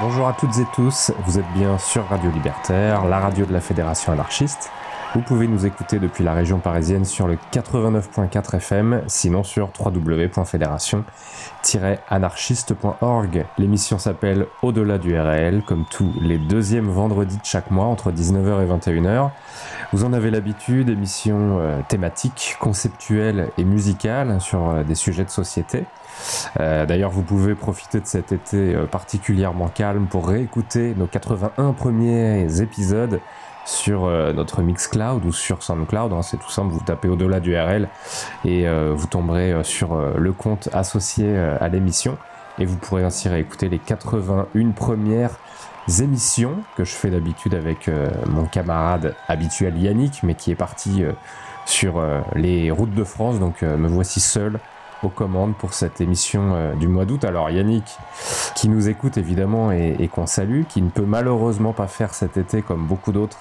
Bonjour à toutes et tous, vous êtes bien sur Radio Libertaire, la radio de la Fédération anarchiste. Vous pouvez nous écouter depuis la région parisienne sur le 89.4 FM, sinon sur www.fédération-anarchiste.org. L'émission s'appelle Au-delà du RL, comme tous les deuxièmes vendredis de chaque mois entre 19h et 21h. Vous en avez l'habitude, émission euh, thématique, conceptuelle et musicale sur euh, des sujets de société. Euh, d'ailleurs, vous pouvez profiter de cet été particulièrement calme pour réécouter nos 81 premiers épisodes sur euh, notre Mixcloud ou sur SoundCloud. Hein, c'est tout simple, vous tapez au-delà du RL et vous tomberez sur le compte associé à l'émission. Et vous pourrez ainsi réécouter les 81 premières émissions que je fais d'habitude avec mon camarade habituel Yannick, mais qui est parti sur les routes de France. Donc me voici seul aux commandes pour cette émission euh, du mois d'août. Alors Yannick, qui nous écoute évidemment et, qu'on salue, qui ne peut malheureusement pas faire cet été comme beaucoup d'autres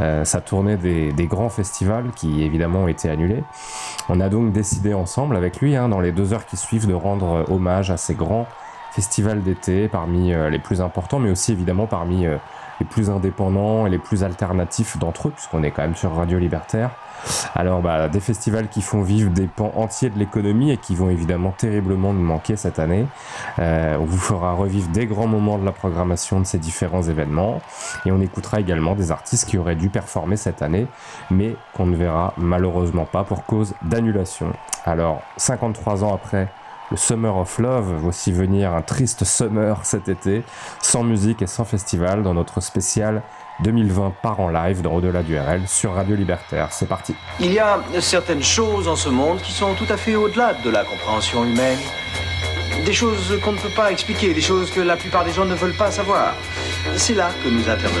euh, sa tournée des, grands festivals qui évidemment ont été annulés. On a donc décidé ensemble avec lui, hein, dans les deux heures qui suivent, de rendre euh, hommage à ces grands festivals d'été parmi les plus importants, mais aussi évidemment parmi les plus indépendants et les plus alternatifs d'entre eux, puisqu'on est quand même sur Radio Libertaire. Alors, bah, des festivals qui font vivre des pans entiers de l'économie et qui vont évidemment terriblement nous manquer cette année. Euh, on vous fera revivre des grands moments de la programmation de ces différents événements et on écoutera également des artistes qui auraient dû performer cette année, mais qu'on ne verra malheureusement pas pour cause d'annulation. Alors, 53 ans après le Summer of Love, voici venir un triste summer cet été, sans musique et sans festival dans notre spécial 2020 par en live dans Au-delà du RL sur Radio Libertaire. C'est parti. Il y a certaines choses en ce monde qui sont tout à fait au-delà de la compréhension humaine. Des choses qu'on ne peut pas expliquer, des choses que la plupart des gens ne veulent pas savoir. C'est là que nous intervenons.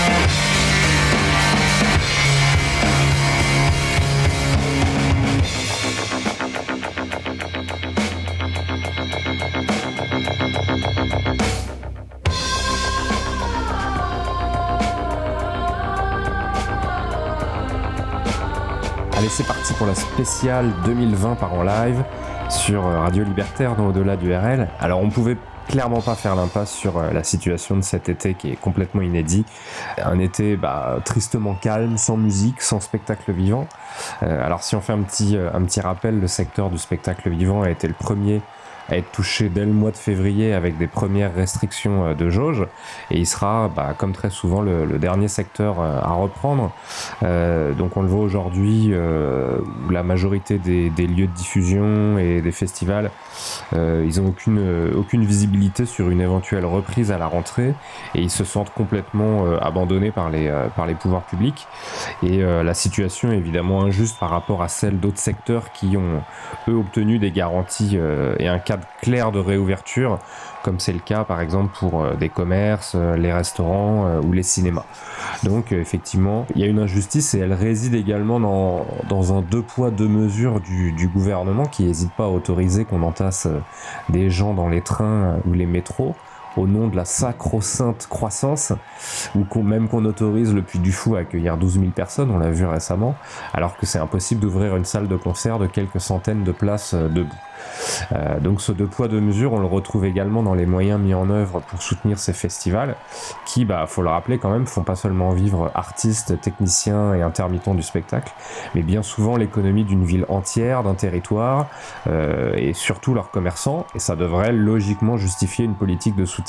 C'est parti pour la spéciale 2020 par en live sur euh, Radio Libertaire dans Au-delà du RL. Alors on pouvait clairement pas faire l'impasse sur euh, la situation de cet été qui est complètement inédit. Un été bah, tristement calme, sans musique, sans spectacle vivant. Euh, alors si on fait un petit, un petit rappel, le secteur du spectacle vivant a été le premier à être touché dès le mois de février avec des premières restrictions euh, de jauge et il sera, bah, comme très souvent, le, dernier secteur euh, à reprendre. Euh, donc on le voit aujourd'hui la majorité des, lieux de diffusion et des festivals, ils n'ont aucune, aucune visibilité sur une éventuelle reprise à la rentrée et ils se sentent complètement abandonnés par les, par les pouvoirs publics. Et la situation est évidemment injuste par rapport à celle d'autres secteurs qui ont, eux, obtenu des garanties et un cadre clair de réouverture, comme c'est le cas par exemple pour euh, des commerces, euh, les restaurants euh, ou les cinémas. Donc effectivement, il y a une injustice et elle réside également dans, un deux poids deux mesures du gouvernement qui n'hésite pas à autoriser qu'on entasse des gens dans les trains ou les métros au nom de la sacro-sainte croissance, ou même qu'on autorise le Puy du Fou à accueillir 12 000 personnes, on l'a vu récemment, alors que c'est impossible d'ouvrir une salle de concert de quelques centaines de places debout. Euh, donc ce deux poids deux mesures, on le retrouve également dans les moyens mis en œuvre pour soutenir ces festivals, qui, bah, faut le rappeler quand même, font pas seulement vivre artistes, techniciens et intermittents du spectacle, mais bien souvent l'économie d'une ville entière, d'un territoire, euh, et surtout leurs commerçants, et ça devrait logiquement justifier une politique de soutien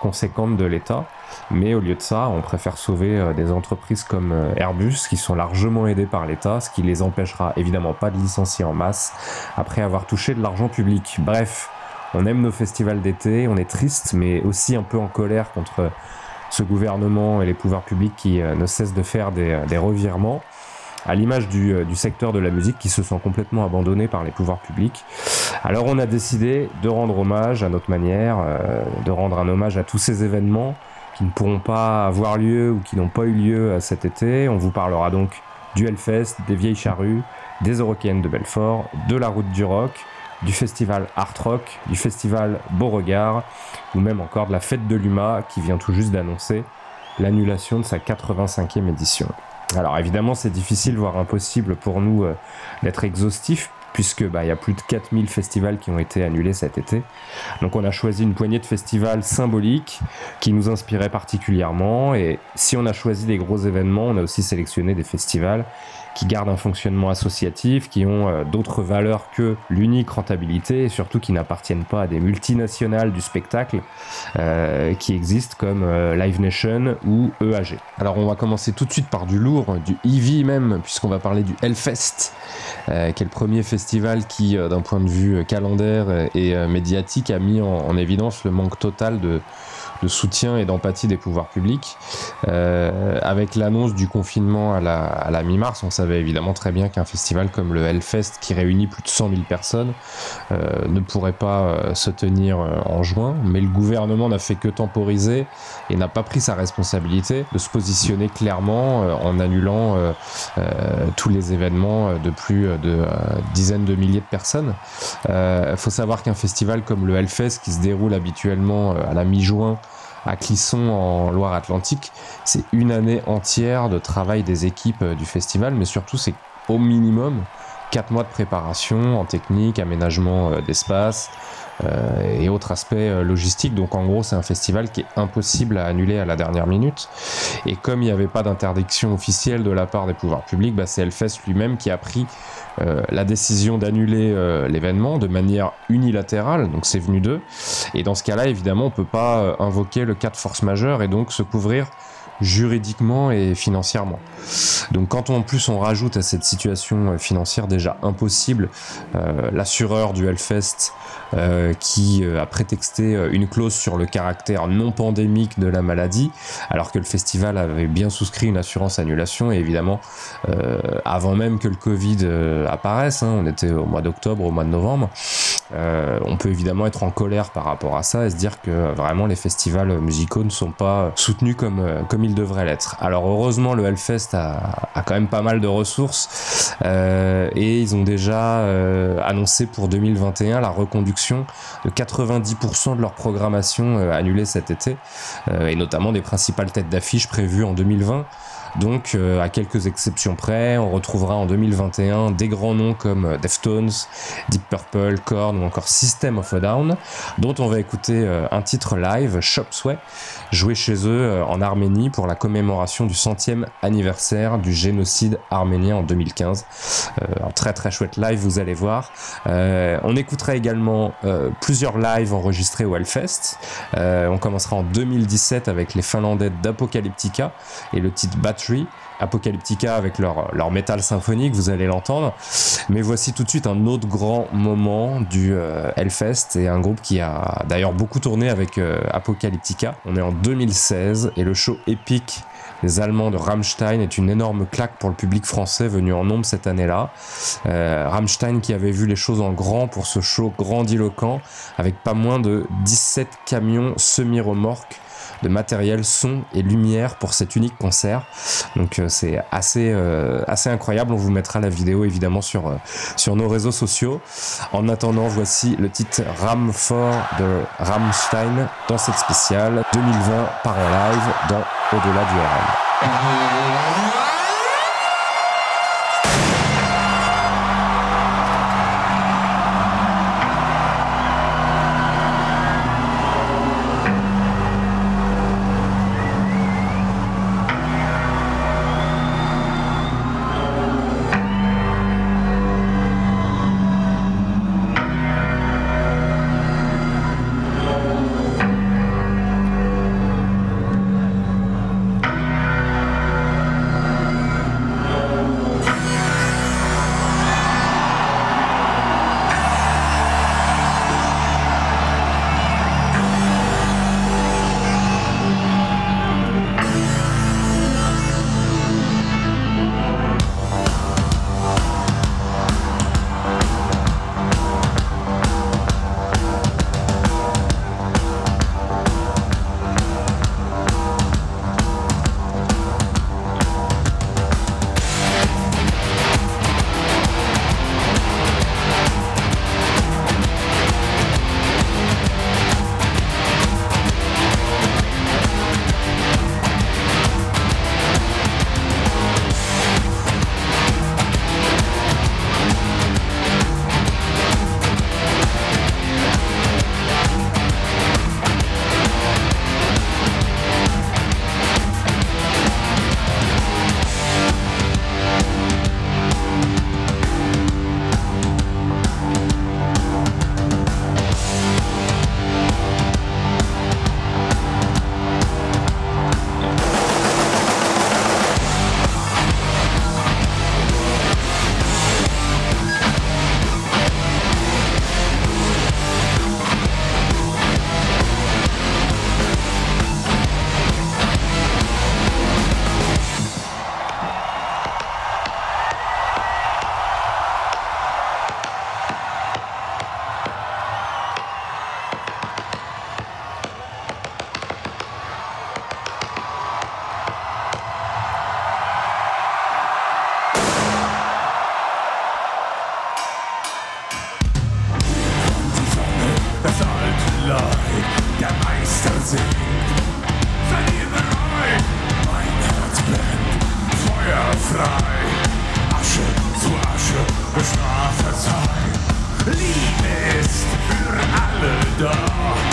conséquente de l'État. Mais au lieu de ça, on préfère sauver euh, des entreprises comme euh, Airbus qui sont largement aidées par l'État, ce qui les empêchera évidemment pas de licencier en masse après avoir touché de l'argent public. Bref, on aime nos festivals d'été, on est triste mais aussi un peu en colère contre ce gouvernement et les pouvoirs publics qui euh, ne cessent de faire des, revirements. À l'image du, du, secteur de la musique qui se sent complètement abandonné par les pouvoirs publics. Alors on a décidé de rendre hommage à notre manière, de rendre un hommage à tous ces événements qui ne pourront pas avoir lieu ou qui n'ont pas eu lieu cet été. On vous parlera donc du Hellfest, des Vieilles Charrues, des Eurokéennes de Belfort, de la Route du Rock, du festival Art Rock, du festival Beauregard, ou même encore de la Fête de l'UMA qui vient tout juste d'annoncer l'annulation de sa 85e édition. Alors évidemment c'est difficile, voire impossible pour nous euh, d'être exhaustifs puisque bah, il y a plus de 4000 festivals qui ont été annulés cet été. Donc on a choisi une poignée de festivals symboliques qui nous inspiraient particulièrement et si on a choisi des gros événements, on a aussi sélectionné des festivals qui gardent un fonctionnement associatif, qui ont euh, d'autres valeurs que l'unique rentabilité et surtout qui n'appartiennent pas à des multinationales du spectacle euh, qui existent comme euh, Live Nation ou EAG. Alors on va commencer tout de suite par du lourd, du EV même, puisqu'on va parler du Hellfest, qui est le premier festival qui, d'un point de vue calendaire et médiatique, a mis en évidence le manque total de de soutien et d'empathie des pouvoirs publics. Euh, avec l'annonce du confinement à la, mi-mars, on savait évidemment très bien qu'un festival comme le Hellfest, qui réunit plus de 100 000 personnes, euh, ne pourrait pas euh, se tenir en juin. Mais le gouvernement n'a fait que temporiser et n'a pas pris sa responsabilité de se positionner clairement euh, en annulant euh, tous les événements de plus de dizaines de milliers de personnes. Il faut savoir qu'un festival comme le Hellfest, qui se déroule habituellement à la mi-juin, à Clisson en Loire-Atlantique. C'est une année entière de travail des équipes euh, du festival, mais surtout c'est au minimum 4 mois de préparation en technique, aménagement euh, d'espace euh, et autres aspects logistiques. Donc en gros c'est un festival qui est impossible à annuler à la dernière minute. Et comme il n'y avait pas d'interdiction officielle de la part des pouvoirs publics, bah, c'est Hellfest lui-même qui a pris euh, la décision d'annuler euh, l'événement de manière unilatérale, donc c'est venu d'eux. Et dans ce cas-là, évidemment, on peut pas euh, invoquer le cas de force majeure et donc se couvrir juridiquement et financièrement. Donc quand on, en plus on rajoute à cette situation financière déjà impossible euh, l'assureur du Hellfest euh, qui a prétexté une clause sur le caractère non pandémique de la maladie, alors que le festival avait bien souscrit une assurance annulation et évidemment euh, avant même que le Covid apparaisse, hein, on était au mois d'octobre, au mois de novembre, on peut évidemment être en colère par rapport à ça et se dire que vraiment les festivals musicaux ne sont pas soutenus comme, comme ils devrait l'être. Alors heureusement le Hellfest a, quand même pas mal de ressources euh, et ils ont déjà euh, annoncé pour 2021 la reconduction de 90% de leur programmation euh, annulée cet été et notamment des principales têtes d'affiche prévues en 2020. Donc, euh, à quelques exceptions près, on retrouvera en 2021 des grands noms comme euh, Deftones, Deep Purple, Korn ou encore System of a Down, dont on va écouter euh, un titre live, Shop Sway, joué chez eux en Arménie pour la commémoration du centième anniversaire du génocide arménien en 2015. un très très chouette live, vous allez voir. on écoutera également plusieurs lives enregistrés au Hellfest. on commencera en 2017 avec les Finlandais d'Apocalyptica et le titre Bat Apocalyptica avec leur, leur métal symphonique, vous allez l'entendre. Mais voici tout de suite un autre grand moment du euh, Hellfest et un groupe qui a d'ailleurs beaucoup tourné avec euh, Apocalyptica. On est en 2016 et le show épique des Allemands de Rammstein est une énorme claque pour le public français venu en nombre cette année-là. Euh, Rammstein qui avait vu les choses en grand pour ce show grandiloquent avec pas moins de 17 camions semi-remorques de matériel son et lumière pour cet unique concert. Donc euh, c'est assez, euh, assez incroyable. On vous mettra la vidéo évidemment sur, euh, sur nos réseaux sociaux. En attendant, voici le titre Ram Fort de Rammstein dans cette spéciale 2020 par en live dans Au-delà du der Meister singt. Wenn ihr bereit, mein Herz brennt, feuerfrei. Asche zu Asche, Bestrafe sei. Liebe ist für alle da.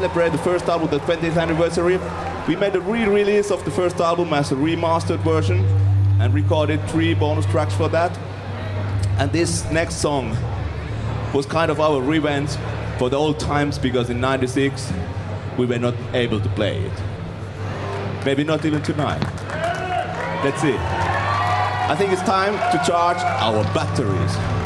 Celebrate the first album, the 20th anniversary, we made a re-release of the first album as a remastered version and recorded three bonus tracks for that. And this next song was kind of our revenge for the old times because in 96 we were not able to play it. Maybe not even tonight. Let's see. I think it's time to charge our batteries.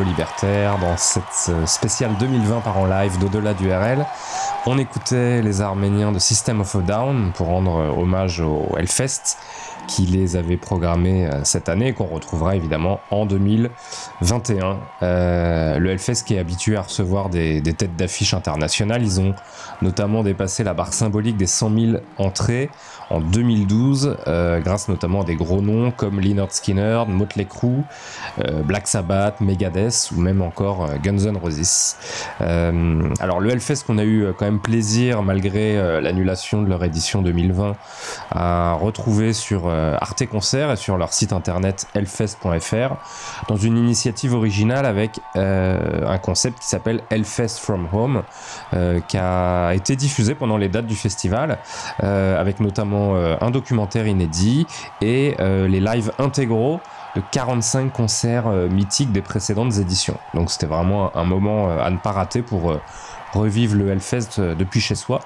Libertaire dans cette euh, spéciale 2020 par en live d'au-delà du RL. On écoutait les Arméniens de System of a Down pour rendre euh, hommage au Hellfest qui les avait programmés euh, cette année et qu'on retrouvera évidemment en 2021. Euh, le Hellfest qui est habitué à recevoir des, des têtes d'affiche internationales, ils ont notamment dépassé la barre symbolique des 100 000 entrées en 2012, euh, grâce notamment à des gros noms comme Leonard Skinner, Motley Crue, euh, Black Sabbath, Megadeth ou même encore euh, Guns N' Roses. Alors le Hellfest qu'on a eu quand même plaisir malgré l'annulation de leur édition 2020 à retrouver sur Arte Concert et sur leur site internet hellfest.fr dans une initiative originale avec un concept qui s'appelle Hellfest from Home qui a été diffusé pendant les dates du festival avec notamment euh, un documentaire inédit et euh, les lives intégraux de 45 concerts euh, mythiques des précédentes éditions. Donc c'était vraiment un, moment à ne pas rater pour revivre le Hellfest euh, depuis chez soi.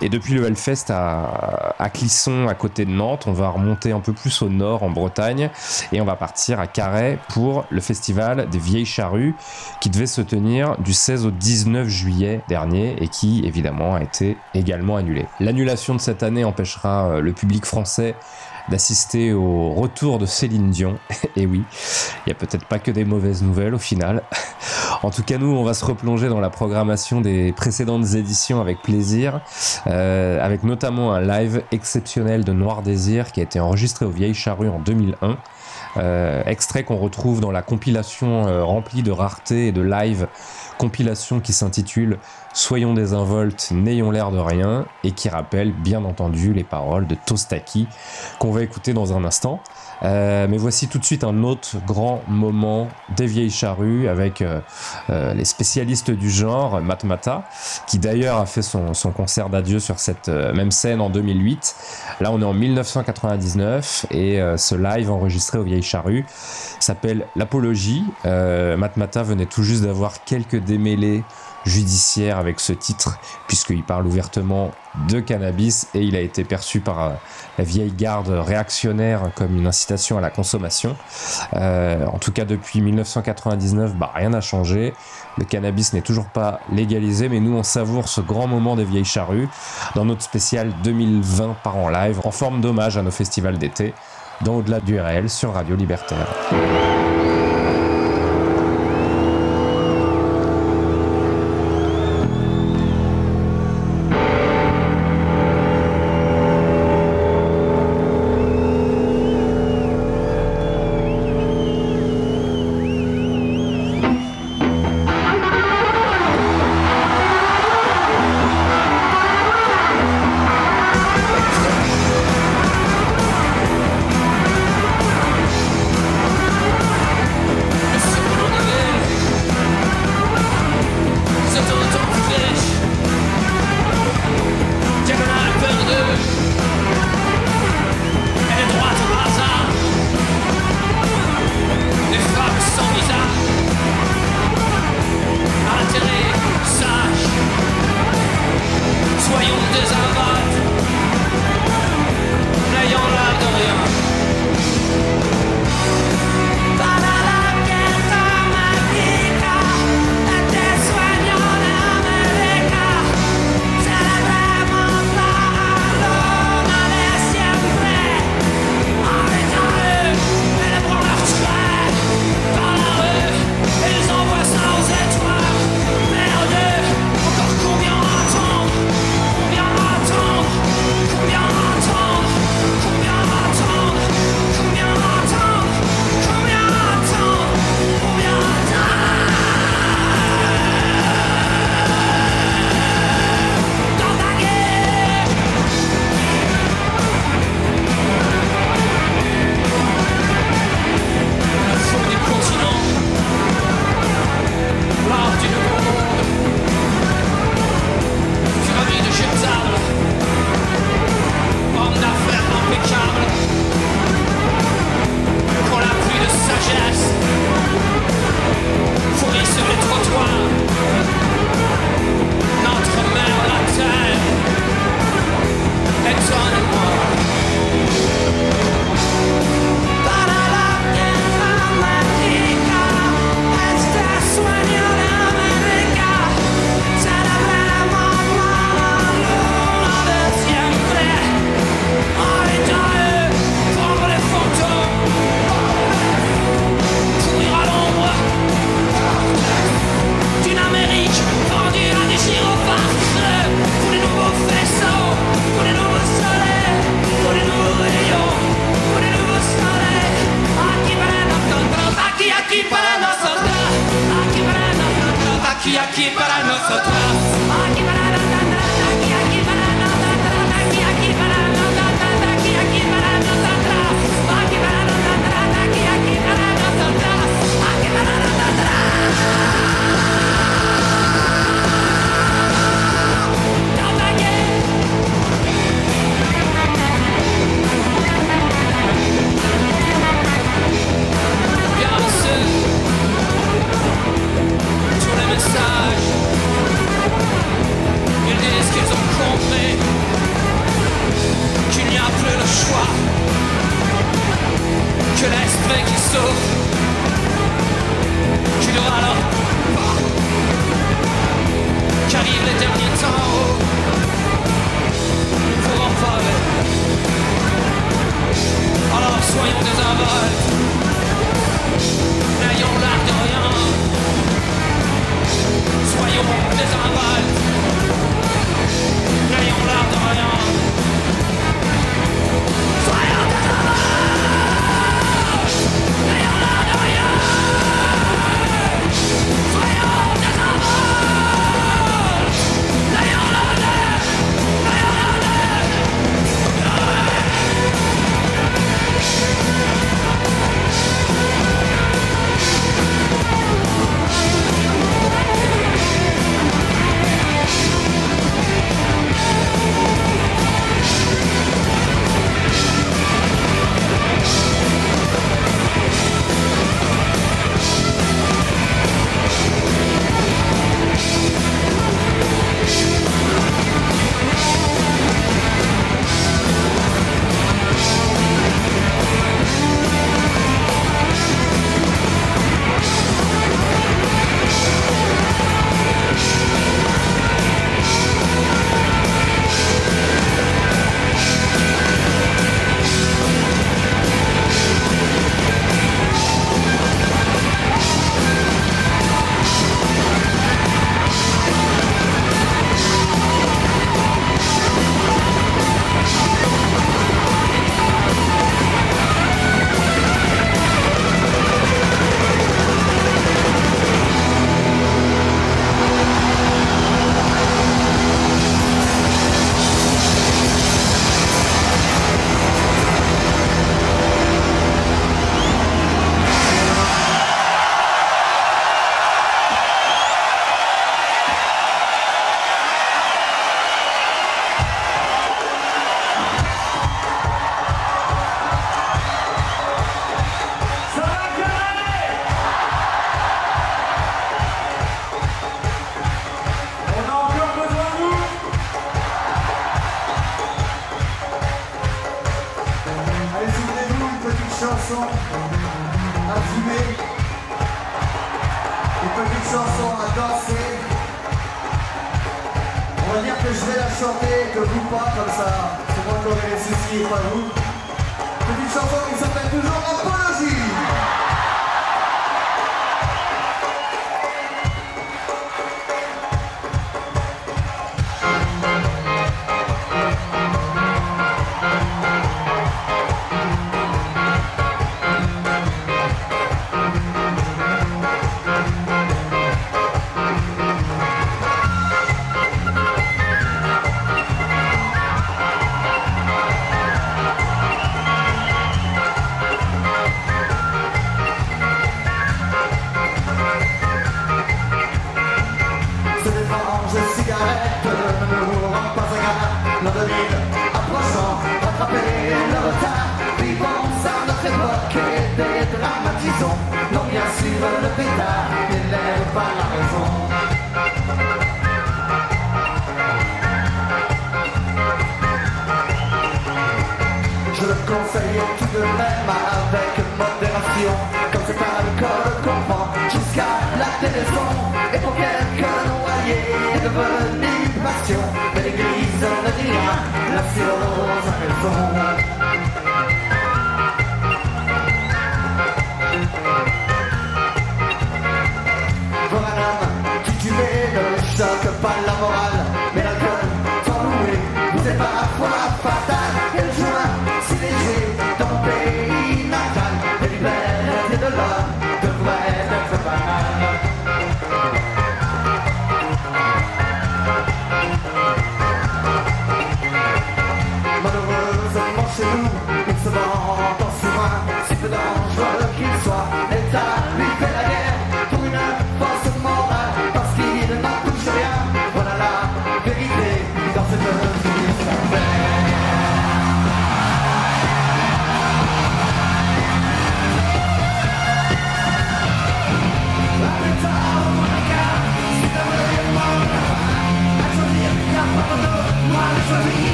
Et depuis le Hellfest à, à Clisson, à côté de Nantes, on va remonter un peu plus au nord, en Bretagne, et on va partir à Carhaix pour le festival des Vieilles Charrues, qui devait se tenir du 16 au 19 juillet dernier, et qui évidemment a été également annulé. L'annulation de cette année empêchera euh, le public français d'assister au retour de Céline Dion. Et oui, il n'y a peut-être pas que des mauvaises nouvelles au final. En tout cas, nous, on va se replonger dans la programmation des précédentes éditions avec plaisir, euh, avec notamment un live exceptionnel de Noir Désir qui a été enregistré aux Vieilles Charrues en 2001. Euh, extrait qu'on retrouve dans la compilation euh, remplie de raretés et de live, compilation qui s'intitule Soyons désinvoltes, n'ayons l'air de rien, et qui rappelle bien entendu les paroles de Tostaki qu'on va écouter dans un instant. Euh, mais voici tout de suite un autre grand moment des vieilles charrues avec euh, euh, les spécialistes du genre, Matmata, qui d'ailleurs a fait son, son concert d'adieu sur cette même scène en 2008. Là, on est en 1999 et ce live enregistré aux vieilles charrues s'appelle L'Apologie. Matmata venait tout juste d'avoir quelques démêlés judiciaires avec ce titre, puisqu'il parle ouvertement de cannabis et il a été perçu par euh, la vieille garde réactionnaire comme une incitation à la consommation. Euh, en tout cas, depuis 1999, bah, rien n'a changé. Le cannabis n'est toujours pas légalisé, mais nous on savoure ce grand moment des vieilles charrues dans notre spécial 2020 par en live, en forme d'hommage à nos festivals d'été, dans Au-delà du réel sur Radio Libertaire.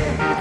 Tout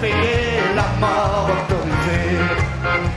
préféré la mort autorisée.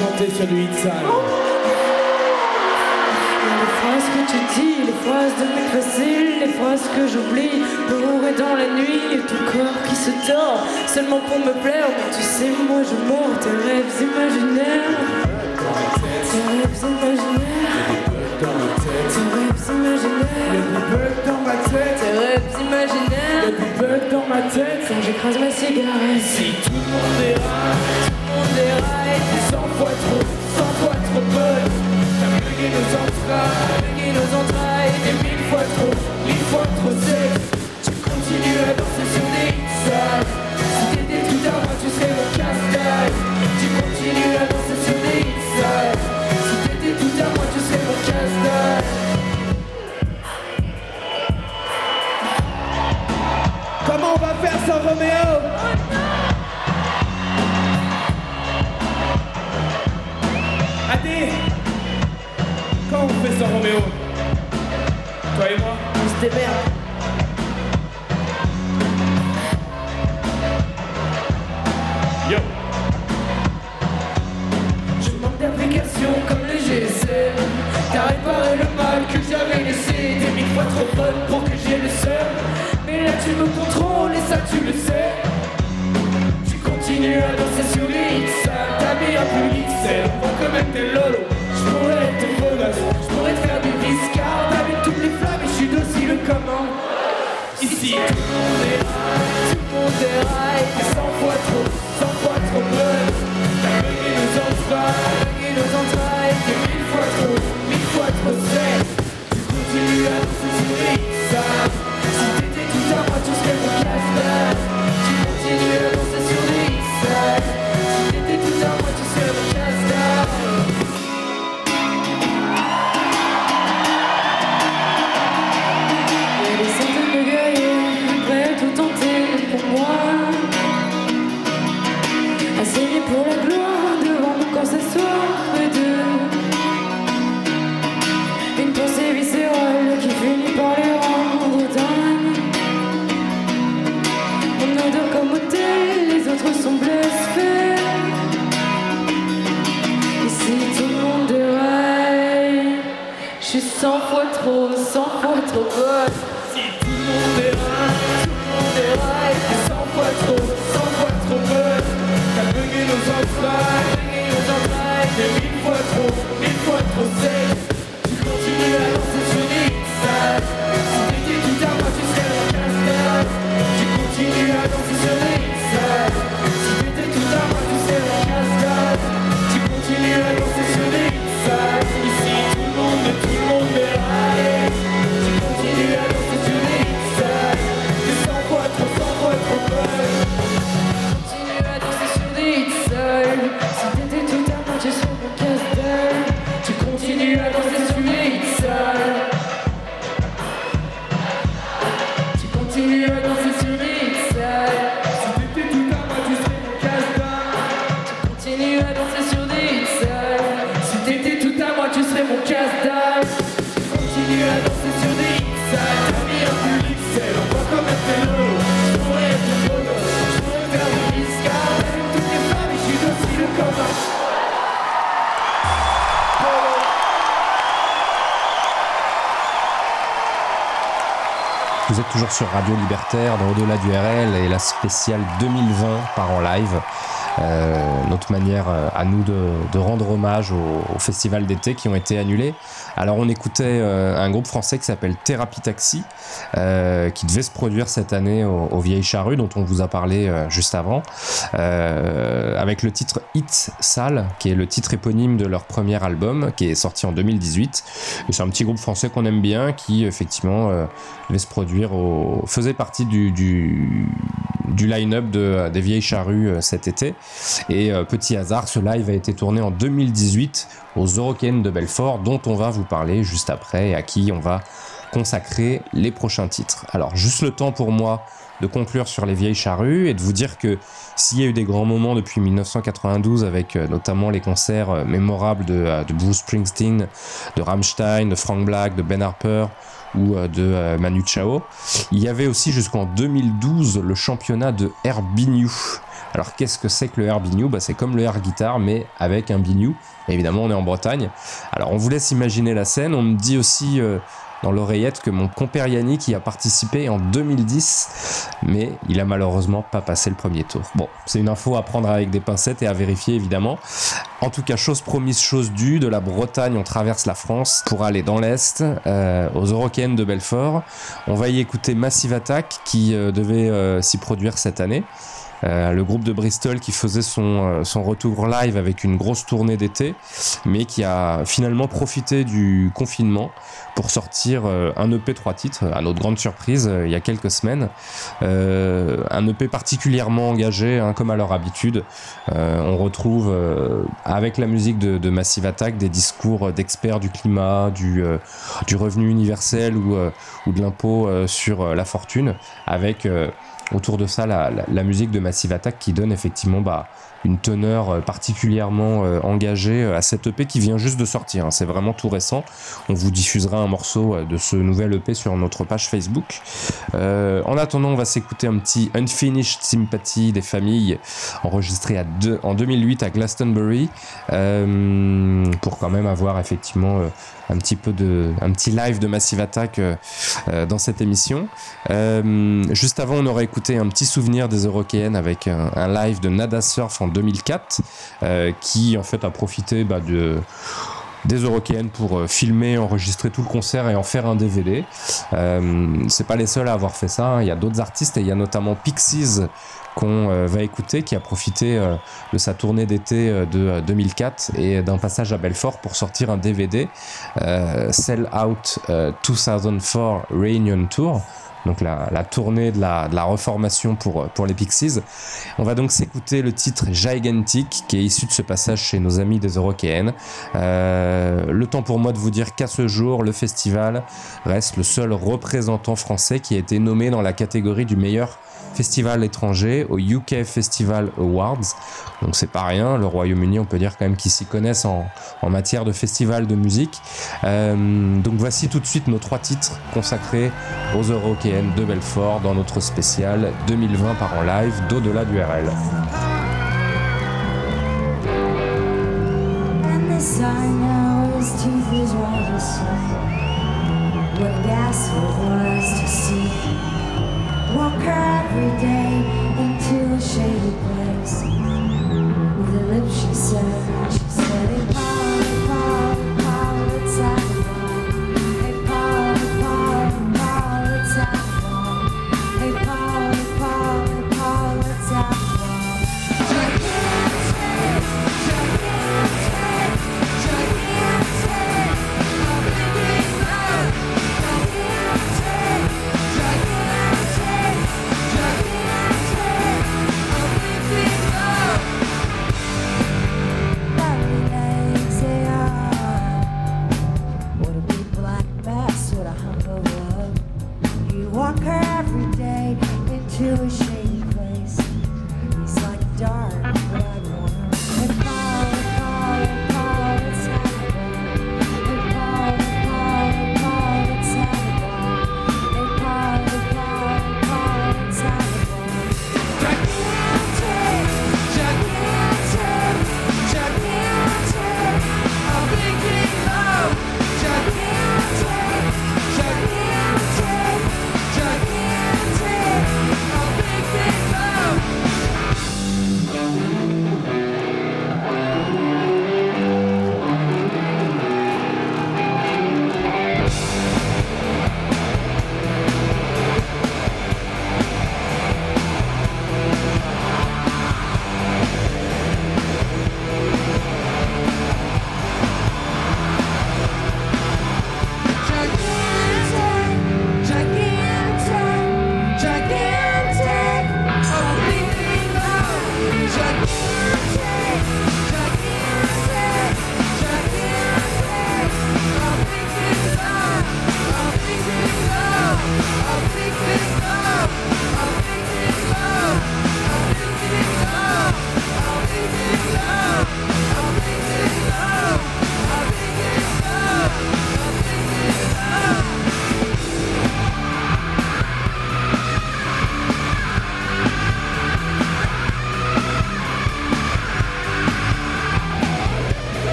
Chanter sur du hit sale Les phrases que tu dis, les phrases de mec facile, les phrases que j'oublie, bourré dans la nuit, et ton corps qui se tord, seulement pour me plaire, mais tu sais, moi je mords tes rêves imaginaires. Tes rêves imaginaires. Tes rêves imaginaires. Dans ma tête, Tes rêves imaginaires. bug dans ma tête. Quand j'écrase ma cigarette, sans Roméo Adé Quand on fait sans Roméo Toi et moi? On se démerde. Yo. Je manque d'application comme le GSM T'as réparé le mal que j'avais laissé. T'es mille fois trop bonne pour que j'ai le seum. Mais là tu me ça tu le sais. Tu continues à danser sur les T'as mis un XL On voit quand même tes lolos Je pourrais être gosse Je pourrais te faire du viscard T'as toutes les flammes et je suis docile comme un. Ici tout le monde est tout le monde est rail T'es cent fois trop, cent fois trop bonne T'as nos entrailles, bugué nos entrailles T'es mille fois trop, mille fois trop sec Tu continues à danser sur les tu casse-dalle Tu continues à danser sur les mille fois trop, mille fois trop Tu continues toujours sur Radio Libertaire dans Au-delà du RL et la spéciale 2020 par en live. Euh, notre manière euh, à nous de, rendre hommage aux festivals d'été qui ont été annulés. Alors on écoutait euh, un groupe français qui s'appelle Thérapie Taxi, euh, qui devait se produire cette année au, au Vieilles Charrues, dont on vous a parlé euh, juste avant, avec le titre Hit Sale, qui est le titre éponyme de leur premier album, qui est sorti en 2018. Et C'est un petit groupe français qu'on aime bien, qui effectivement devait se produire au... faisait partie du, du line-up de, des Vieilles Charrues euh, cet été. Et euh, petit hasard, ce live a été tourné en 2018 aux Eurocaines de Belfort, dont on va vous parler juste après et à qui on va consacrer les prochains titres. Alors, juste le temps pour moi de conclure sur les vieilles charrues et de vous dire que s'il y a eu des grands moments depuis 1992 avec euh, notamment les concerts euh, mémorables de, euh, de Bruce Springsteen, de Rammstein, de Frank Black, de Ben Harper ou euh, de euh, Manu Chao, il y avait aussi jusqu'en 2012 le championnat de air biniou. Alors qu'est-ce que c'est que le air biniou bah, C'est comme le air guitare mais avec un biniou. Évidemment on est en Bretagne. Alors on vous laisse imaginer la scène. On me dit aussi euh, dans l'oreillette que mon compère Yannick y a participé en 2010, mais il a malheureusement pas passé le premier tour. Bon, c'est une info à prendre avec des pincettes et à vérifier évidemment. En tout cas, chose promise, chose due, de la Bretagne, on traverse la France pour aller dans l'Est, euh, aux Eurocaines de Belfort. On va y écouter Massive Attack qui euh, devait euh, s'y produire cette année. Euh, le groupe de Bristol qui faisait son, euh, son retour live avec une grosse tournée d'été, mais qui a finalement profité du confinement pour sortir euh, un EP trois titres, à notre grande surprise, il y a quelques semaines. Euh, un EP particulièrement engagé, hein, comme à leur habitude. Euh, on retrouve avec la musique de, de Massive Attack des discours d'experts du climat, du, du revenu universel ou, ou de l'impôt sur la fortune, avec autour de ça la, musique de Massive Attack qui donne effectivement bah, une teneur euh, particulièrement euh, engagée euh, à cette EP qui vient juste de sortir. hein. C'est vraiment tout récent. On vous diffusera un morceau de ce nouvel EP sur notre page Facebook. En attendant, on va s'écouter un petit Unfinished Sympathy des familles enregistré à en 2008 à Glastonbury pour quand même avoir effectivement un petit peu de un petit live de Massive Attack euh, euh, dans cette émission. Euh, juste avant, on aurait écouté un petit souvenir des Eurokéennes avec un, live de Nada Surf en 2004 euh, qui en fait a profité bah, de des Eurokéennes pour filmer, enregistrer tout le concert et en faire un DVD. Euh, c'est pas les seuls à avoir fait ça. hein. Il y a d'autres artistes et il y a notamment Pixies qu'on euh, va écouter, qui a profité euh, de sa tournée d'été euh, de euh, 2004 et d'un passage à Belfort pour sortir un DVD, Sell Out euh, 2004 Reunion Tour. Donc la, tournée de la, reformation pour, pour les Pixies. On va donc s'écouter le titre Gigantic qui est issu de ce passage chez nos amis des Eurokéennes. Le temps pour moi de vous dire qu'à ce jour, le festival reste le seul représentant français qui a été nommé dans la catégorie du meilleur festival étranger au UK Festival Awards. Donc c'est pas rien, le Royaume-Uni on peut dire quand même qu'ils s'y connaissent en, en matière de festival de musique. Euh, donc voici tout de suite nos trois titres consacrés aux Eurokéennes de Belfort dans notre spécial 2020 par en live d'au-delà du RL. Walk her every day into a shady place. With her lips she said, Jewish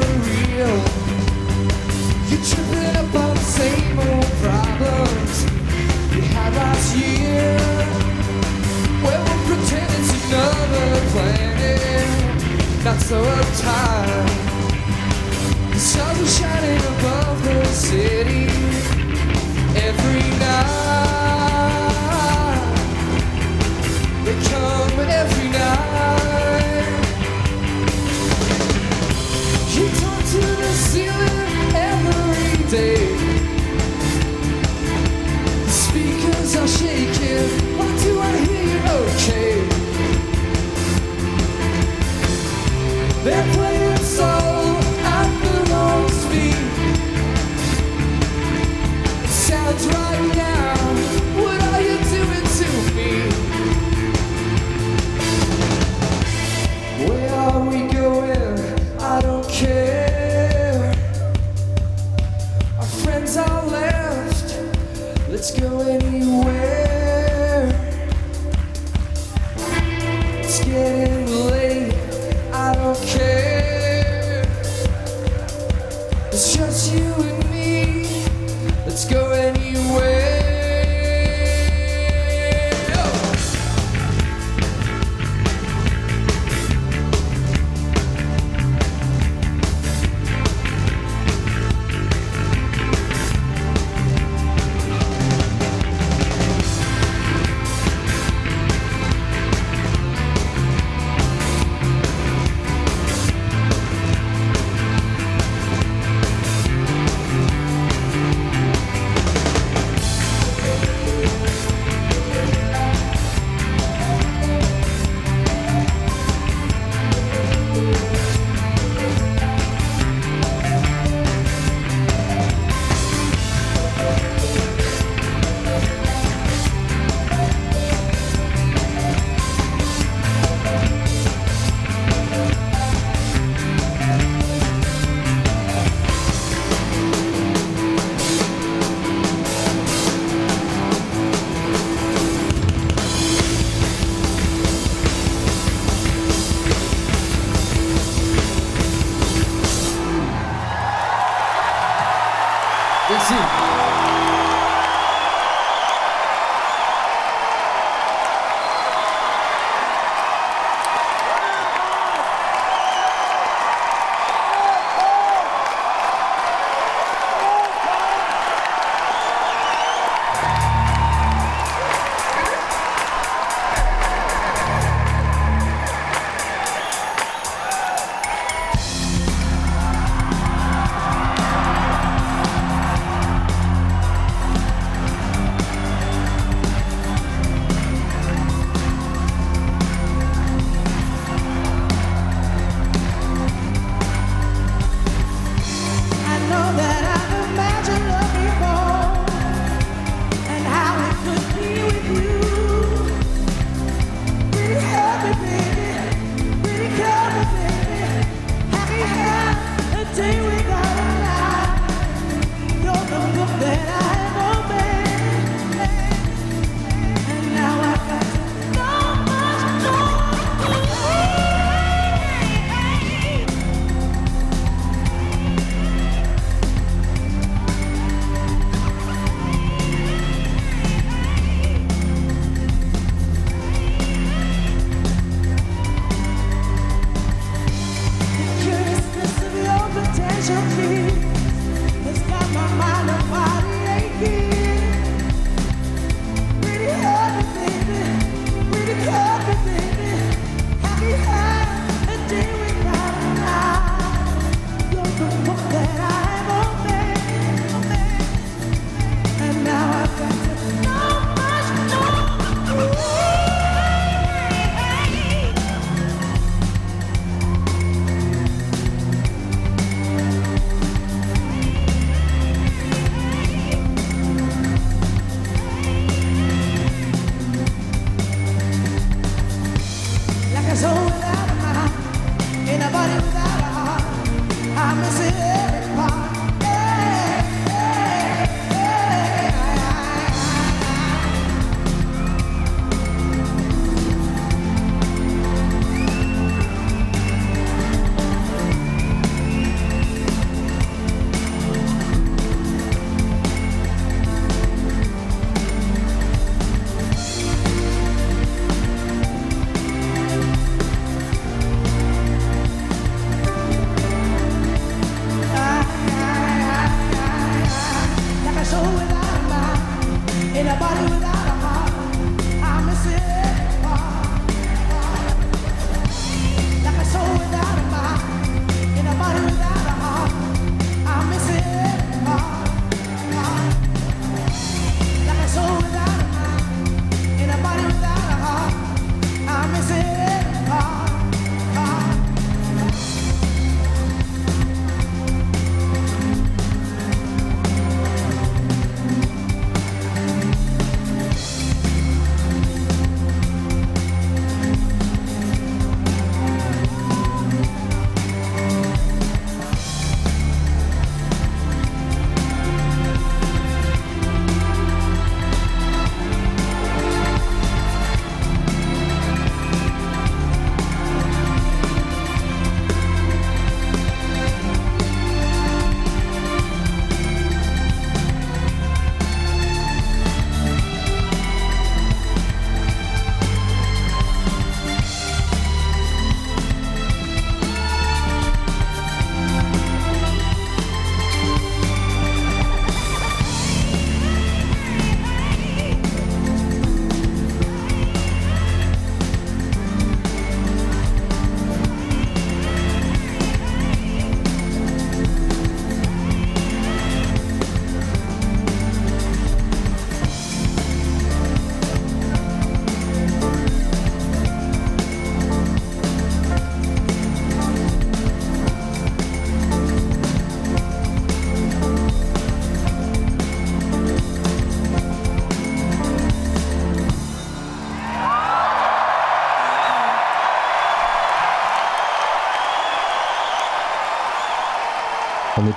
so. You're tripping up on the same old problems you had last year. Well, we'll pretend it's another planet, not so uptight. The stars are shining above the city every night.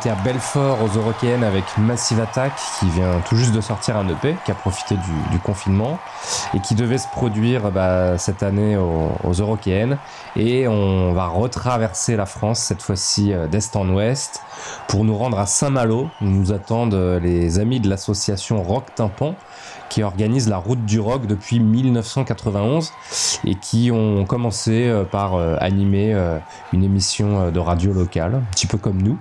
À Belfort aux Eurokéennes avec Massive Attack qui vient tout juste de sortir un EP qui a profité du, confinement et qui devait se produire bah, cette année aux, aux et on va retraverser la France cette fois-ci euh, d'est en ouest pour nous rendre à Saint-Malo où nous attendent euh, les amis de l'association Rock Tympan qui organise la route du rock depuis 1991 et qui ont commencé euh, par animer une émission euh, de radio locale, un petit peu comme nous,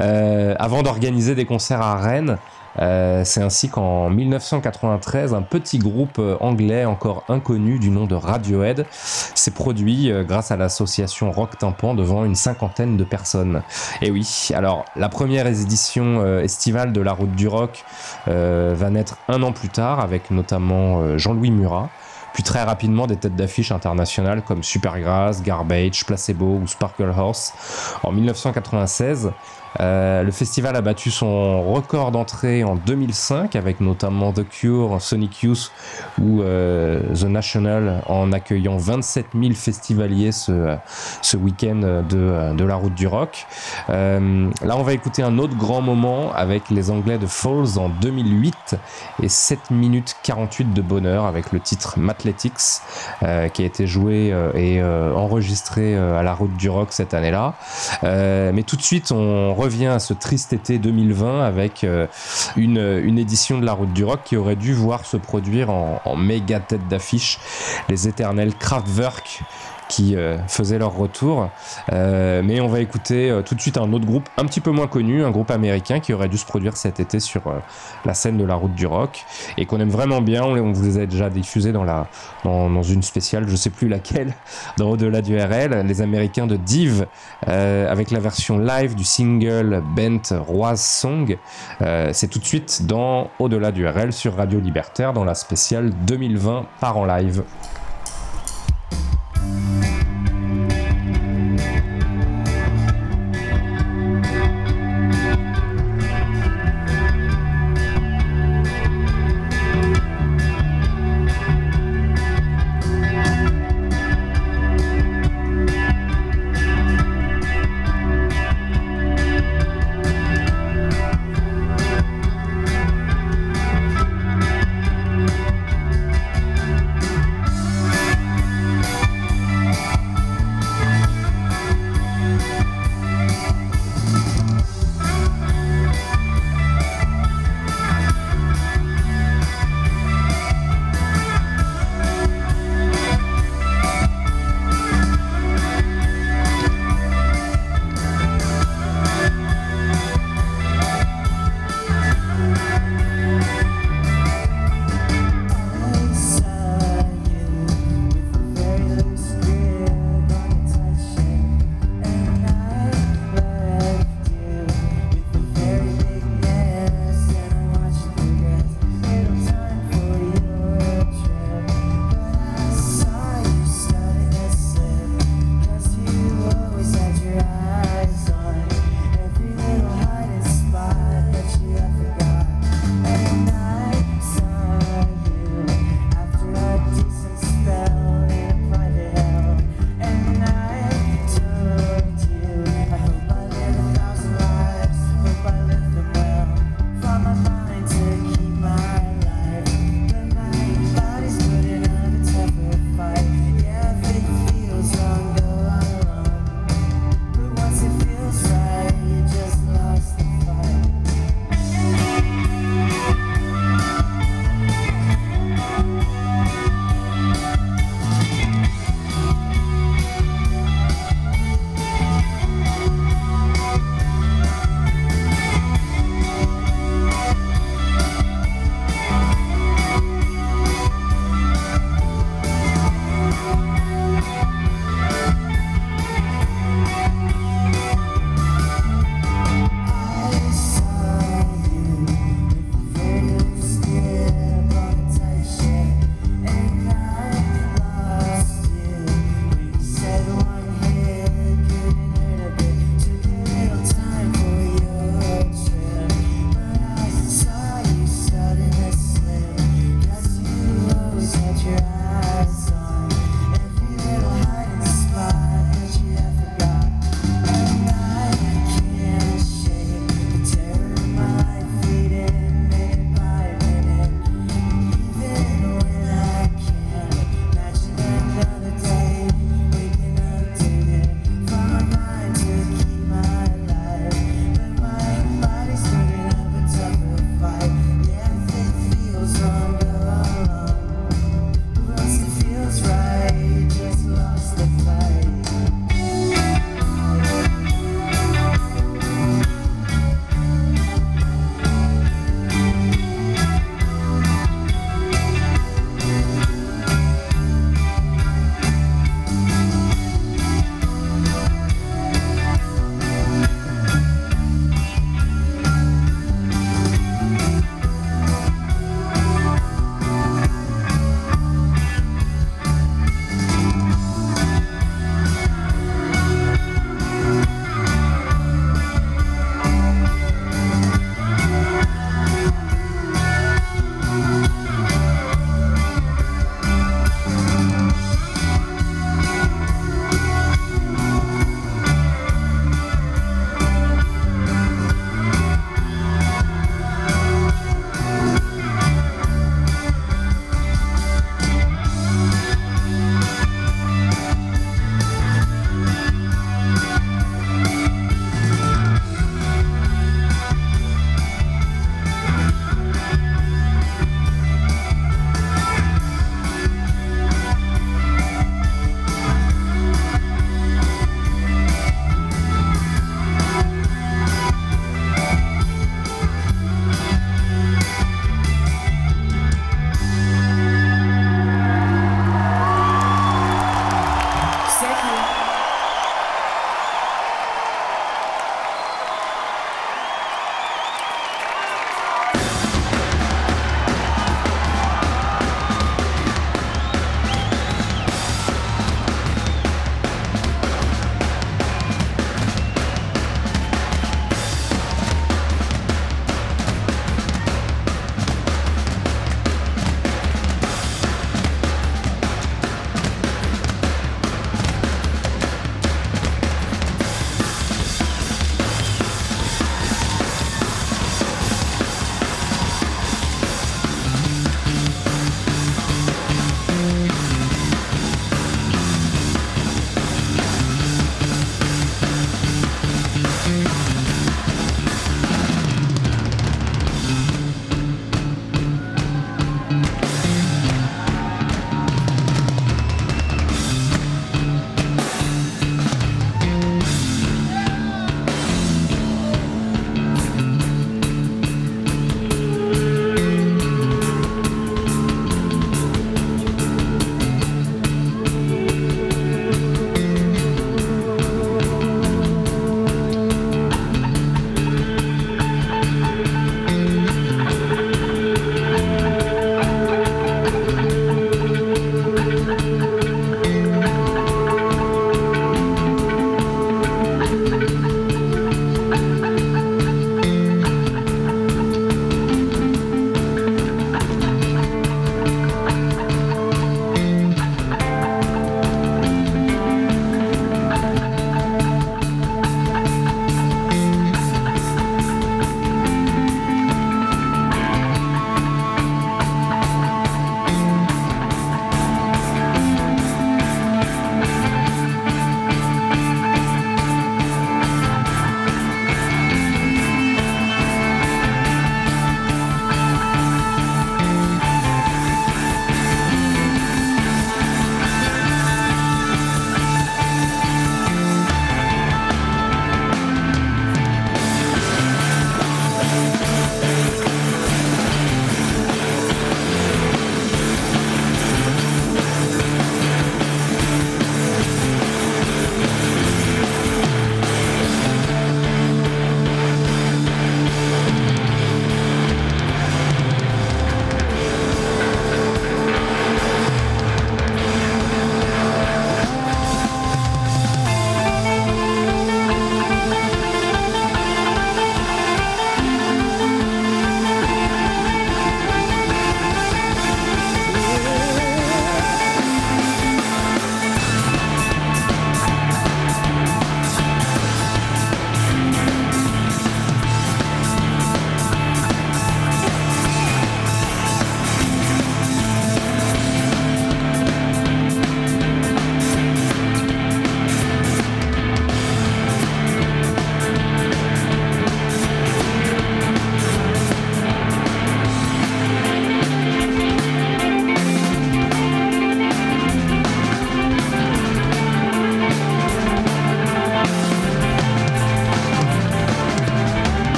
euh, avant d'organiser des concerts à Rennes. Euh, c'est ainsi qu'en 1993, un petit groupe anglais encore inconnu du nom de Radiohead s'est produit grâce à l'association Rock Tympan devant une cinquantaine de personnes. Et oui, alors la première édition estivale de la Route du Rock va naître un an plus tard avec notamment Jean-Louis Murat. Très rapidement des têtes d'affiche internationales comme Supergrass, Garbage, Placebo ou Sparkle Horse. En 1996, euh, le festival a battu son record d'entrée en 2005 avec notamment The Cure, Sonic Youth ou euh, The National en accueillant 27 000 festivaliers ce, ce week-end de, la route du rock. Euh, là, on va écouter un autre grand moment avec les Anglais de Falls en 2008 et 7 minutes 48 de bonheur avec le titre Mathletics euh, qui a été joué euh, et euh, enregistré euh, à la route du rock cette année-là. Euh, mais tout de suite, on revient à ce triste été 2020 avec euh, une, une édition de la route du rock qui aurait dû voir se produire en, en méga tête d'affiche. Les éternels Kraftwerk qui euh, faisaient leur retour. Euh, mais on va écouter euh, tout de suite un autre groupe un petit peu moins connu, un groupe américain qui aurait dû se produire cet été sur la scène de la route du rock et qu'on aime vraiment bien. On, vous les a déjà diffusés dans, la, dans, une spéciale, je sais plus laquelle, dans Au-delà du RL, les Américains de Div avec la version live du single Bent Roise Song. C'est tout de suite dans Au-delà du RL sur Radio Libertaire dans la spéciale 2020 par en live. Bye.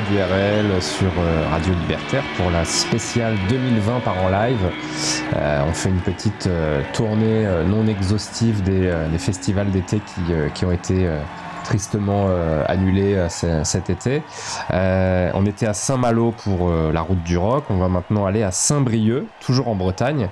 Du RL sur euh, Radio Libertaire pour la spéciale 2020 par en live. Euh, on fait une petite euh, tournée non exhaustive des, festivals d'été qui, ont été tristement euh, annulés euh, ce- cet été. On était à Saint-Malo pour la route du rock. On va maintenant aller à Saint-Brieuc, toujours en Bretagne,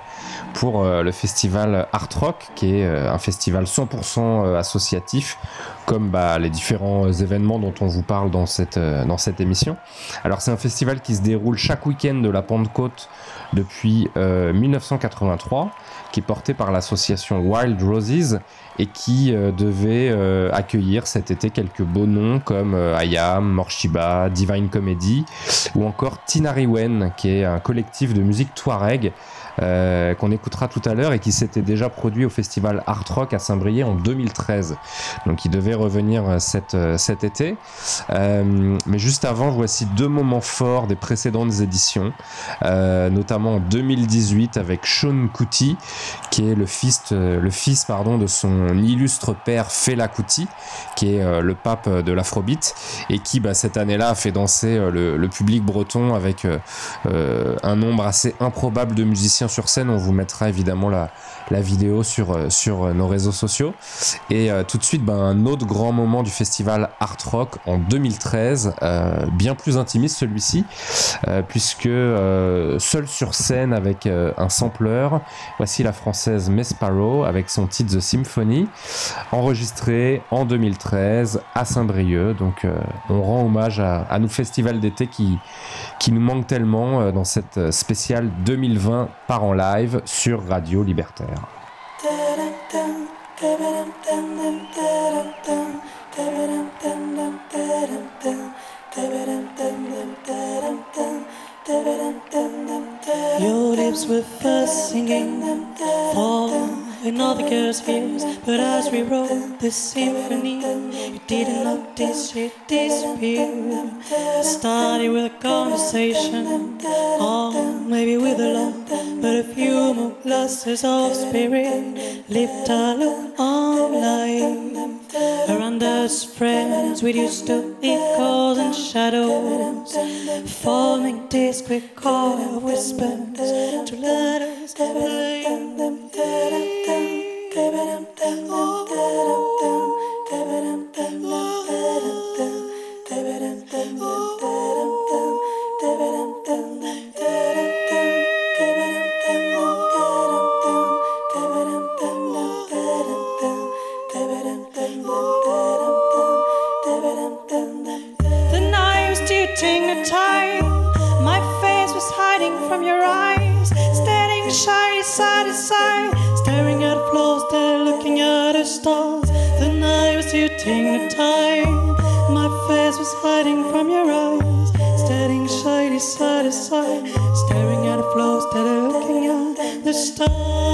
pour le festival Art Rock, qui est un festival 100% euh, associatif, comme bah, les différents euh, événements dont on vous parle dans cette, euh, dans cette émission. Alors c'est un festival qui se déroule chaque week-end de la Pentecôte depuis euh, 1983, qui est porté par l'association Wild Roses et qui euh, devait euh, accueillir cet été quelques beaux noms comme euh, Ayam, Morshiba, Divine Comedy ou encore Tinariwen, qui est un collectif de musique touareg euh, qu'on écoutera tout à l'heure et qui s'était déjà produit au festival Art Rock à Saint-Brieuc en 2013. Donc il devait revenir euh, cet, euh, cet été. Mais juste avant, voici deux moments forts des précédentes éditions, notamment en 2018 avec Sean Kuti, qui est le fils, le fils pardon, de son illustre père Fela Kuti, qui est le pape de l'afrobeat, et qui bah, cette année-là a fait danser le, public breton avec un nombre assez improbable de musiciens sur scène. On vous mettra évidemment la, la vidéo sur, euh, sur euh, nos réseaux sociaux. Et euh, tout de suite, ben, un autre grand moment du festival Art Rock en 2013, euh, bien plus intimiste celui-ci, puisque seul sur scène avec un sampleur, voici la française Mesparo avec son titre The Symphony, enregistré en 2013 à Saint-Brieuc. Donc on rend hommage à, à nos festivals d'été qui, qui nous manquent tellement dans cette spéciale 2020 par en live sur Radio Libertaire. Your lips were first singing for another girl's ears, but as we wrote the symphony, you didn't notice it disappeared. Started with a conversation, or maybe with a love, but a few more glasses of spirit lived alone online. Around us, friends, we used to echoes and shadows, forming this quick chord of whispers to let us play. The stars. The night was tooting the time. My face was hiding from your eyes. Standing shyly side to side. Staring at the floors, there looking at the stars.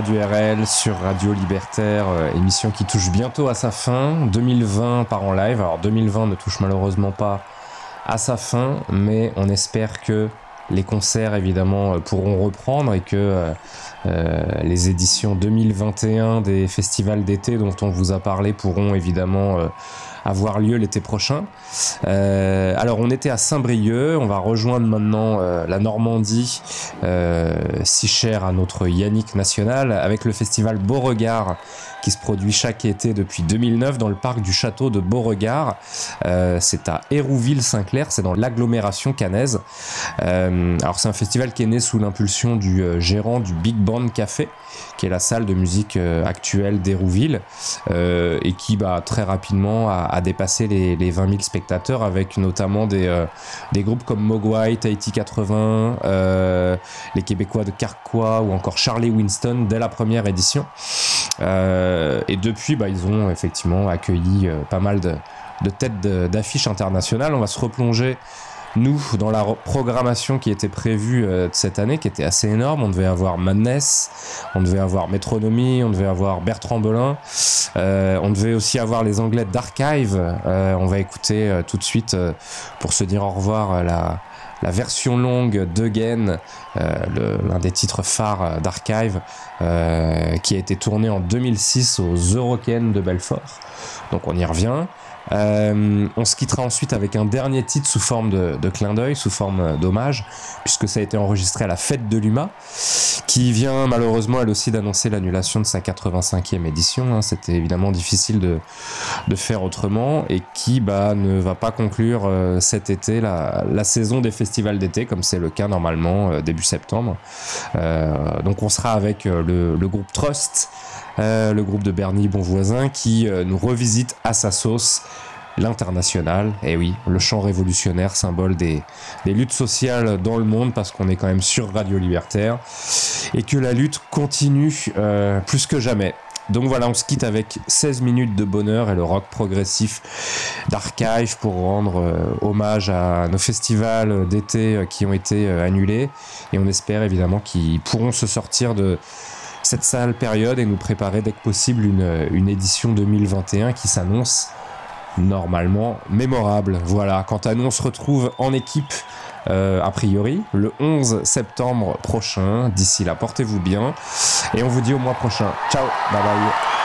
Au-delà du RL sur Radio Libertaire, euh, émission qui touche bientôt à sa fin. 2020 part en live. Alors 2020 ne touche malheureusement pas à sa fin, mais on espère que les concerts évidemment euh, pourront reprendre et que euh, les éditions 2021 des festivals d'été dont on vous a parlé pourront évidemment avoir lieu l'été prochain. Euh, alors on était à Saint-Brieuc, on va rejoindre maintenant euh, la Normandie, euh, si chère à notre Yannick national, avec le festival Beauregard qui se produit chaque été depuis 2009 dans le parc du château de Beauregard. Euh, c'est à Hérouville-Saint-Clair, c'est dans l'agglomération cannaise. Euh, alors c'est un festival qui est né sous l'impulsion du euh, gérant du Big Band Café, qui est la salle de musique actuelle d'Hérouville, et qui bah, très rapidement a, dépassé les, les 20 000 spectateurs, avec notamment des, groupes comme Mogwai, Tahiti 80, euh, les Québécois de Carquois ou encore Charlie Winston dès la première édition. Et depuis, bah, ils ont effectivement accueilli euh, pas mal de, têtes d'affiches internationales. On va se replonger nous, dans la programmation qui était prévue euh, cette année, qui était assez énorme, on devait avoir Madness, on devait avoir Metronomy, on devait avoir Bertrand Belin, euh, on devait aussi avoir les Anglais d'Archive. Euh, on va écouter euh, tout de suite, euh, pour se dire au revoir, euh, la, la version longue d'Eugen, euh, l'un des titres phares d'Archive, euh, qui a été tourné en 2006 aux Eurocaines de Belfort. Donc on y revient. Euh, on se quittera ensuite avec un dernier titre sous forme de, de clin d'œil, sous forme euh, d'hommage, puisque ça a été enregistré à la fête de l'UMA, qui vient malheureusement elle aussi d'annoncer l'annulation de sa 85e édition. hein. C'était évidemment difficile de, de faire autrement et qui bah, ne va pas conclure euh, cet été la, la saison des festivals d'été, comme c'est le cas normalement euh, début septembre. Euh, donc on sera avec euh, le, le groupe Trust, euh, le groupe de Bernie Bonvoisin, qui euh, nous revisite à sa sauce l'international. Et oui, le chant révolutionnaire, symbole des, luttes sociales dans le monde, parce qu'on est quand même sur Radio Libertaire, et que la lutte continue euh, plus que jamais. Donc voilà, on se quitte avec 16 minutes de bonheur et le rock progressif d'Archive pour rendre hommage à nos festivals d'été qui ont été annulés. Et on espère évidemment qu'ils pourront se sortir de cette sale période et nous préparer dès que possible une, une édition 2021 qui s'annonce normalement mémorable. Voilà, quant à nous, on se retrouve en équipe euh, a priori le 11 septembre prochain. D'ici là, portez-vous bien et on vous dit au mois prochain. Ciao, bye bye.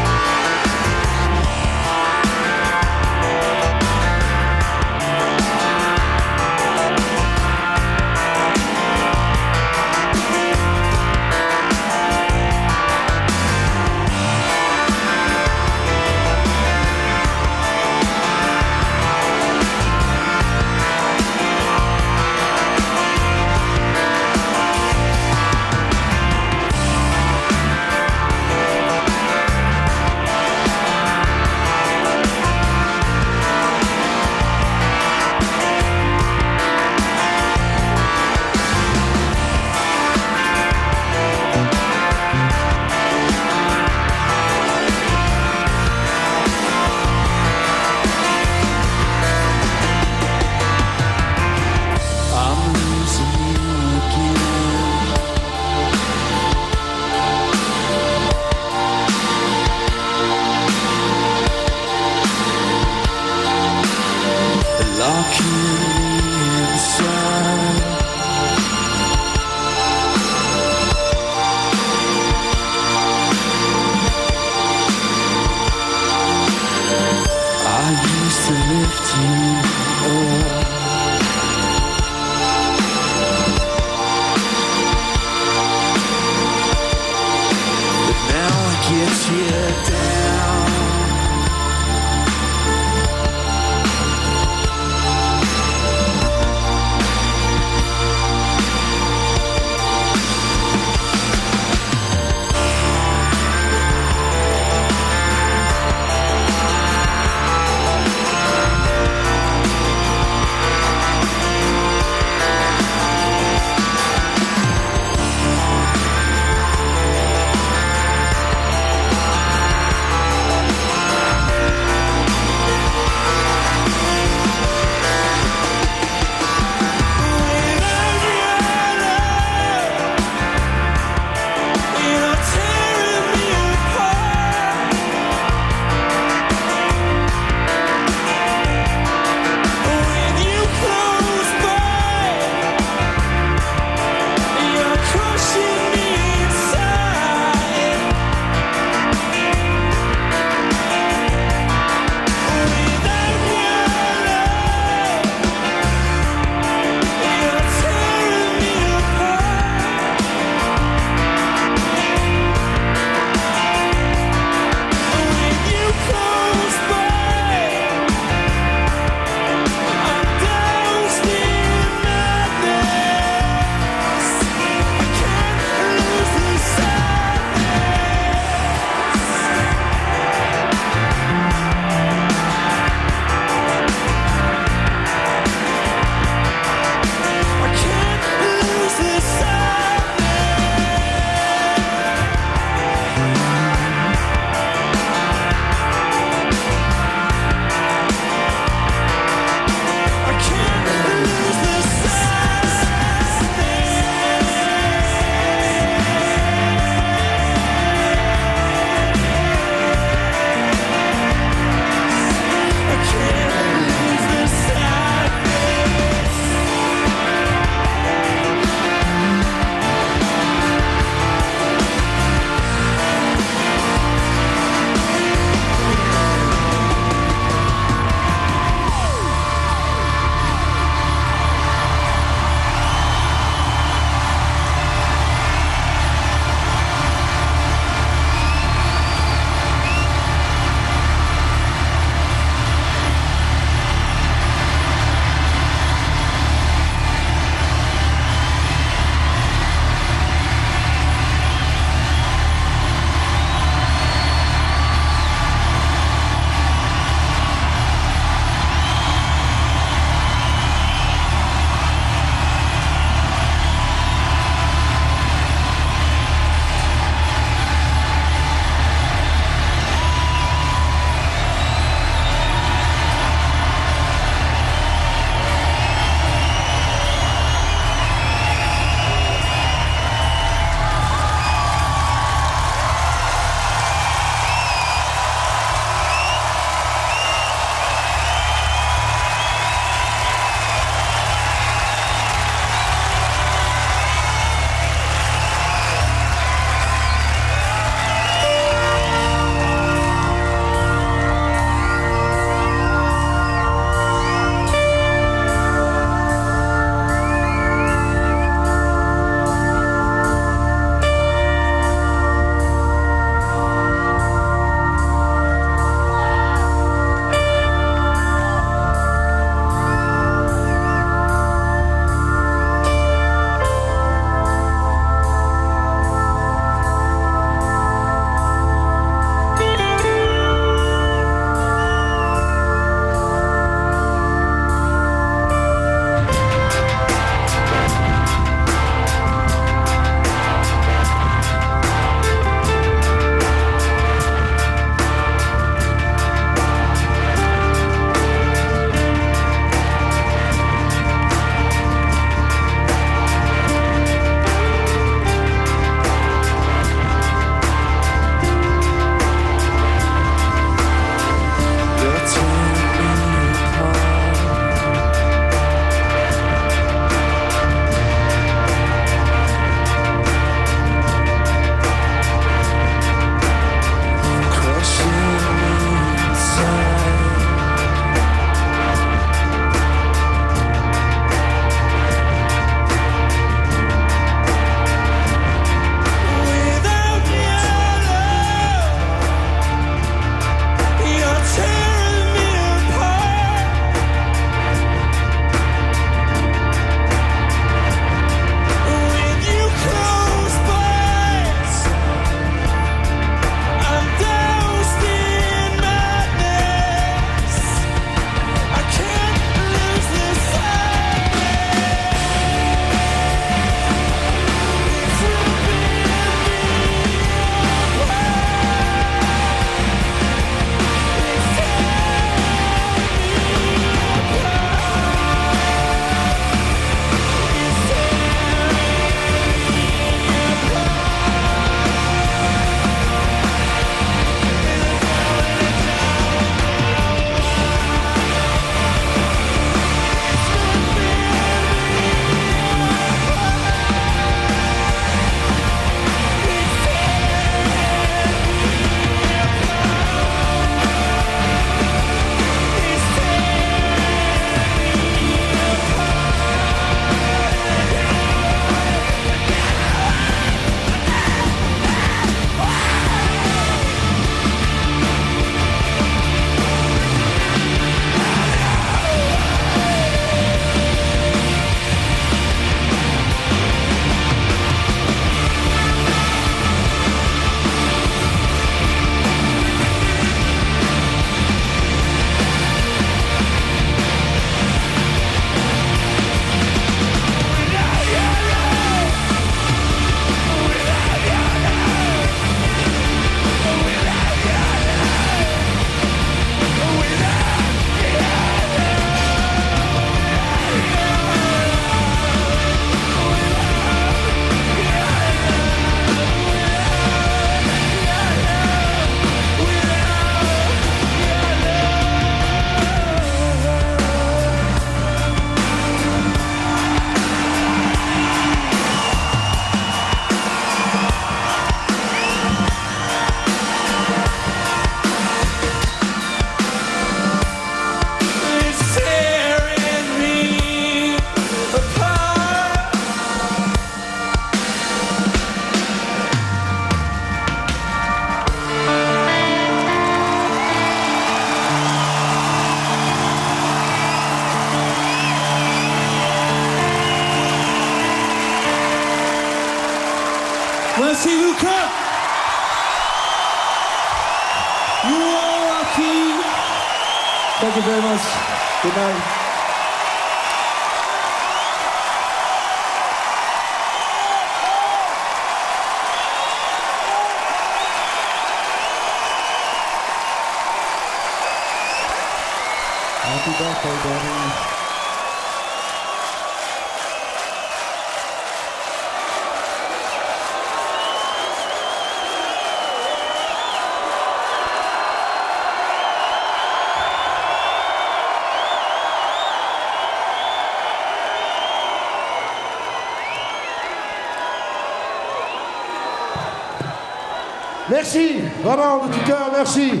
Merci, vraiment de tout cœur, merci.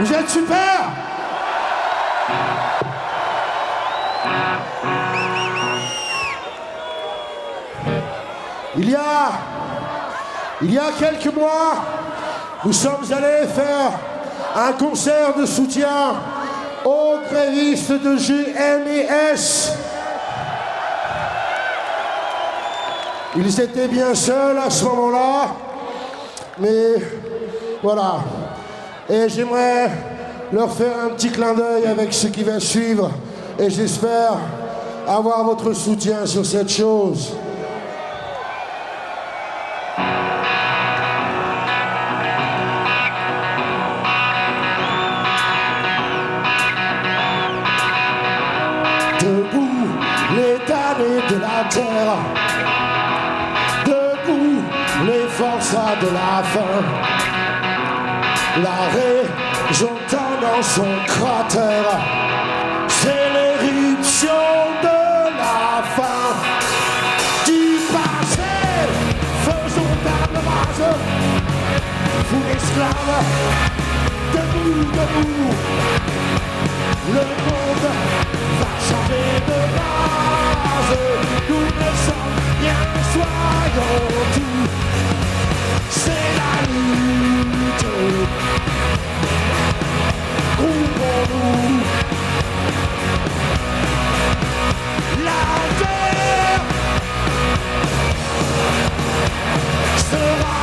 Vous êtes super. Il y a, il y a quelques mois, nous sommes allés faire un concert de soutien aux grévistes de GMS. Ils étaient bien seuls à ce moment-là, mais voilà. Et j'aimerais leur faire un petit clin d'œil avec ce qui va suivre, et j'espère avoir votre soutien sur cette chose. Son cratère, c'est l'éruption de la fin. Du passé, faisons table rase, vous esclaves, debout, debout, le monde va changer de base. Nous ne sommes rien, soyons tout. C'est la lutte. Groupons-nous. La terre sera